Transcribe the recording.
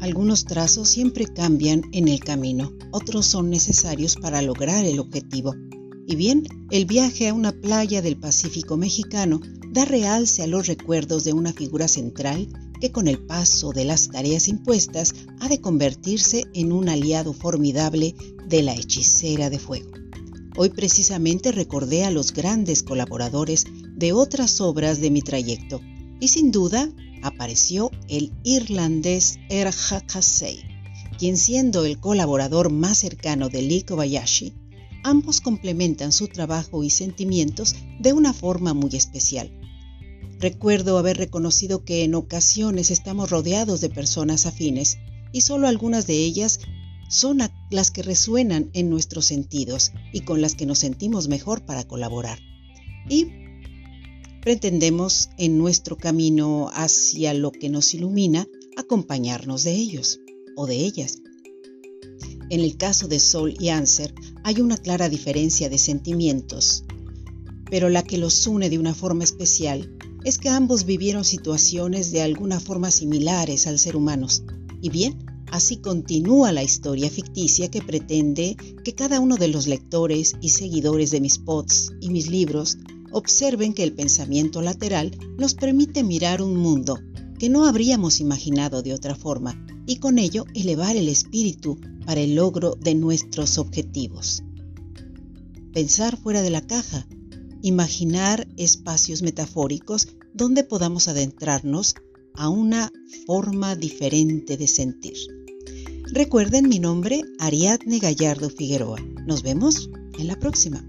Algunos trazos siempre cambian en el camino, otros son necesarios para lograr el objetivo. Y bien, el viaje a una playa del Pacífico mexicano da realce a los recuerdos de una figura central que con el paso de las tareas impuestas ha de convertirse en un aliado formidable de la hechicera de fuego. Hoy precisamente recordé a los grandes colaboradores de otras obras de mi trayecto y sin duda apareció el irlandés Erja Kasei, quien siendo el colaborador más cercano de Lee Kobayashi, ambos complementan su trabajo y sentimientos de una forma muy especial. Recuerdo haber reconocido que en ocasiones estamos rodeados de personas afines y solo algunas de ellas son las que resuenan en nuestros sentidos y con las que nos sentimos mejor para colaborar. Y pretendemos en nuestro camino hacia lo que nos ilumina acompañarnos de ellos o de ellas. En el caso de Sol y Answer hay una clara diferencia de sentimientos, pero la que los une de una forma especial es que ambos vivieron situaciones de alguna forma similares al ser humanos. Y bien, así continúa la historia ficticia que pretende que cada uno de los lectores y seguidores de mis pods y mis libros observen que el pensamiento lateral nos permite mirar un mundo que no habríamos imaginado de otra forma y con ello elevar el espíritu para el logro de nuestros objetivos. Pensar fuera de la caja, imaginar espacios metafóricos donde podamos adentrarnos a una forma diferente de sentir. Recuerden mi nombre, Ariadne Gallardo Figueroa. Nos vemos en la próxima.